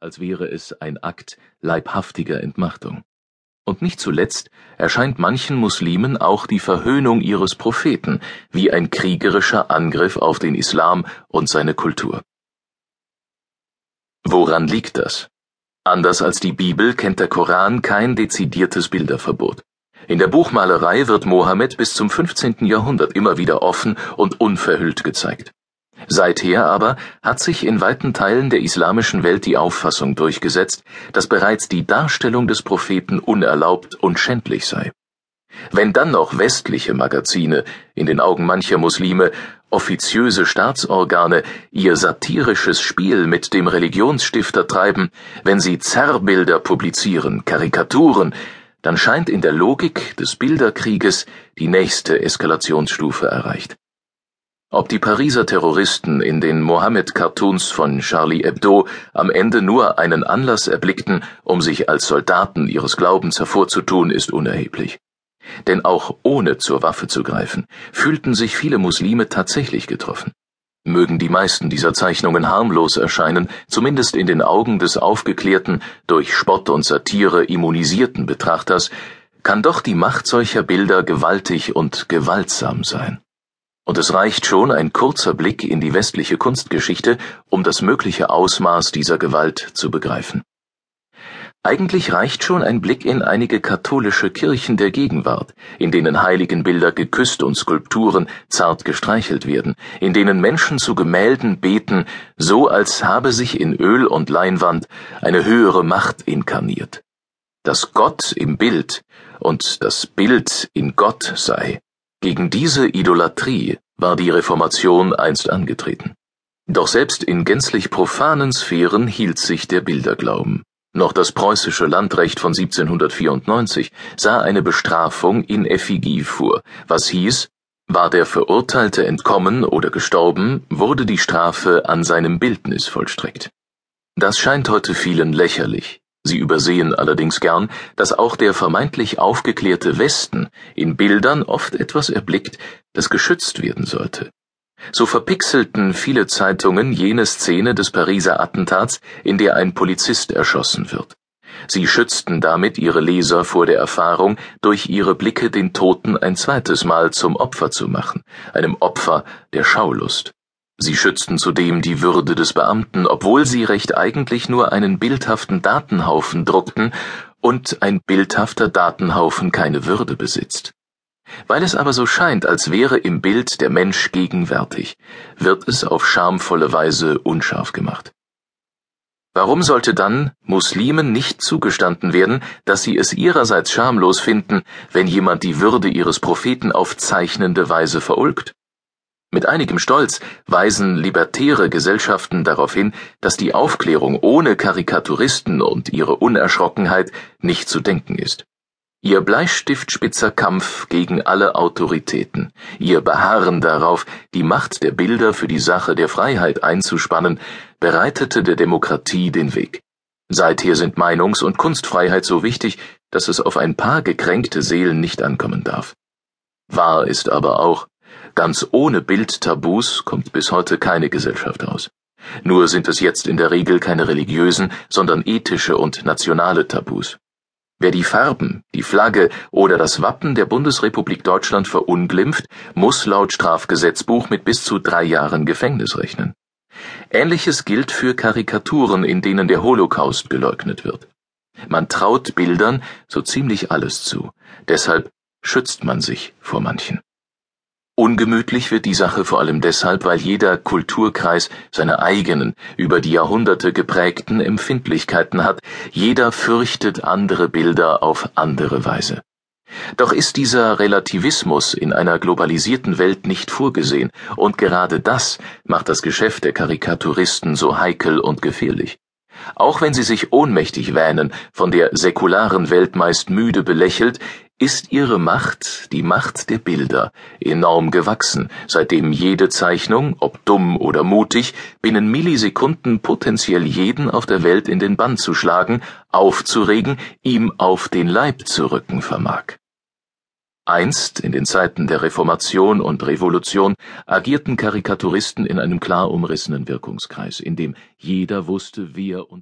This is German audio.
als wäre es ein Akt leibhaftiger Entmachtung. Und nicht zuletzt erscheint manchen Muslimen auch die Verhöhnung ihres Propheten wie ein kriegerischer Angriff auf den Islam und seine Kultur. Woran liegt das? Anders als die Bibel kennt der Koran kein dezidiertes Bilderverbot. In der Buchmalerei wird Mohammed bis zum 15. Jahrhundert immer wieder offen und unverhüllt gezeigt. Seither aber hat sich in weiten Teilen der islamischen Welt die Auffassung durchgesetzt, dass bereits die Darstellung des Propheten unerlaubt und schändlich sei. Wenn dann noch westliche Magazine, in den Augen mancher Muslime, offiziöse Staatsorgane ihr satirisches Spiel mit dem Religionsstifter treiben, wenn sie Zerrbilder publizieren, Karikaturen, dann scheint in der Logik des Bilderkrieges die nächste Eskalationsstufe erreicht. Ob die Pariser Terroristen in den Mohammed-Cartoons von Charlie Hebdo am Ende nur einen Anlass erblickten, um sich als Soldaten ihres Glaubens hervorzutun, ist unerheblich. Denn auch ohne zur Waffe zu greifen, fühlten sich viele Muslime tatsächlich getroffen. Mögen die meisten dieser Zeichnungen harmlos erscheinen, zumindest in den Augen des aufgeklärten, durch Spott und Satire immunisierten Betrachters, kann doch die Macht solcher Bilder gewaltig und gewaltsam sein. Und es reicht schon ein kurzer Blick in die westliche Kunstgeschichte, um das mögliche Ausmaß dieser Gewalt zu begreifen. Eigentlich reicht schon ein Blick in einige katholische Kirchen der Gegenwart, in denen Heiligenbilder geküsst und Skulpturen zart gestreichelt werden, in denen Menschen zu Gemälden beten, so als habe sich in Öl und Leinwand eine höhere Macht inkarniert. Dass Gott im Bild und das Bild in Gott sei, gegen diese Idolatrie war die Reformation einst angetreten. Doch selbst in gänzlich profanen Sphären hielt sich der Bilderglauben. Noch das preußische Landrecht von 1794 sah eine Bestrafung in Effigie vor, was hieß, war der Verurteilte entkommen oder gestorben, wurde die Strafe an seinem Bildnis vollstreckt. Das scheint heute vielen lächerlich, Sie übersehen allerdings gern, dass auch der vermeintlich aufgeklärte Westen in Bildern oft etwas erblickt, das geschützt werden sollte. So verpixelten viele Zeitungen jene Szene des Pariser Attentats, in der ein Polizist erschossen wird. Sie schützten damit ihre Leser vor der Erfahrung, durch ihre Blicke den Toten ein zweites Mal zum Opfer zu machen, einem Opfer der Schaulust. Sie schützten zudem die Würde des Beamten, obwohl sie recht eigentlich nur einen bildhaften Datenhaufen druckten und ein bildhafter Datenhaufen keine Würde besitzt. Weil es aber so scheint, als wäre im Bild der Mensch gegenwärtig, wird es auf schamvolle Weise unscharf gemacht. Warum sollte dann Muslimen nicht zugestanden werden, dass sie es ihrerseits schamlos finden, wenn jemand die Würde ihres Propheten auf zeichnende Weise verulgt? Mit einigem Stolz weisen libertäre Gesellschaften darauf hin, dass die Aufklärung ohne Karikaturisten und ihre Unerschrockenheit nicht zu denken ist. Ihr bleistiftspitzer Kampf gegen alle Autoritäten, ihr Beharren darauf, die Macht der Bilder für die Sache der Freiheit einzuspannen, bereitete der Demokratie den Weg. Seither sind Meinungs- und Kunstfreiheit so wichtig, dass es auf ein paar gekränkte Seelen nicht ankommen darf. Wahr ist aber auch, Ganz ohne Bildtabus kommt bis heute keine Gesellschaft aus. Nur sind es jetzt in der Regel keine religiösen, sondern ethische und nationale Tabus. Wer die Farben, die Flagge oder das Wappen der Bundesrepublik Deutschland verunglimpft, muss laut Strafgesetzbuch mit bis zu drei Jahren Gefängnis rechnen. Ähnliches gilt für Karikaturen, in denen der Holocaust geleugnet wird. Man traut Bildern so ziemlich alles zu, deshalb schützt man sich vor manchen. Ungemütlich wird die Sache vor allem deshalb, weil jeder Kulturkreis seine eigenen, über die Jahrhunderte geprägten Empfindlichkeiten hat, jeder fürchtet andere Bilder auf andere Weise. Doch ist dieser Relativismus in einer globalisierten Welt nicht vorgesehen, und gerade das macht das Geschäft der Karikaturisten so heikel und gefährlich. Auch wenn sie sich ohnmächtig wähnen, von der säkularen Welt meist müde belächelt, ist ihre Macht, die Macht der Bilder, enorm gewachsen, seitdem jede Zeichnung, ob dumm oder mutig, binnen Millisekunden potenziell jeden auf der Welt in den Bann zu schlagen, aufzuregen, ihm auf den Leib zu rücken vermag. Einst, in den Zeiten der Reformation und Revolution, agierten Karikaturisten in einem klar umrissenen Wirkungskreis, in dem jeder wusste, wer und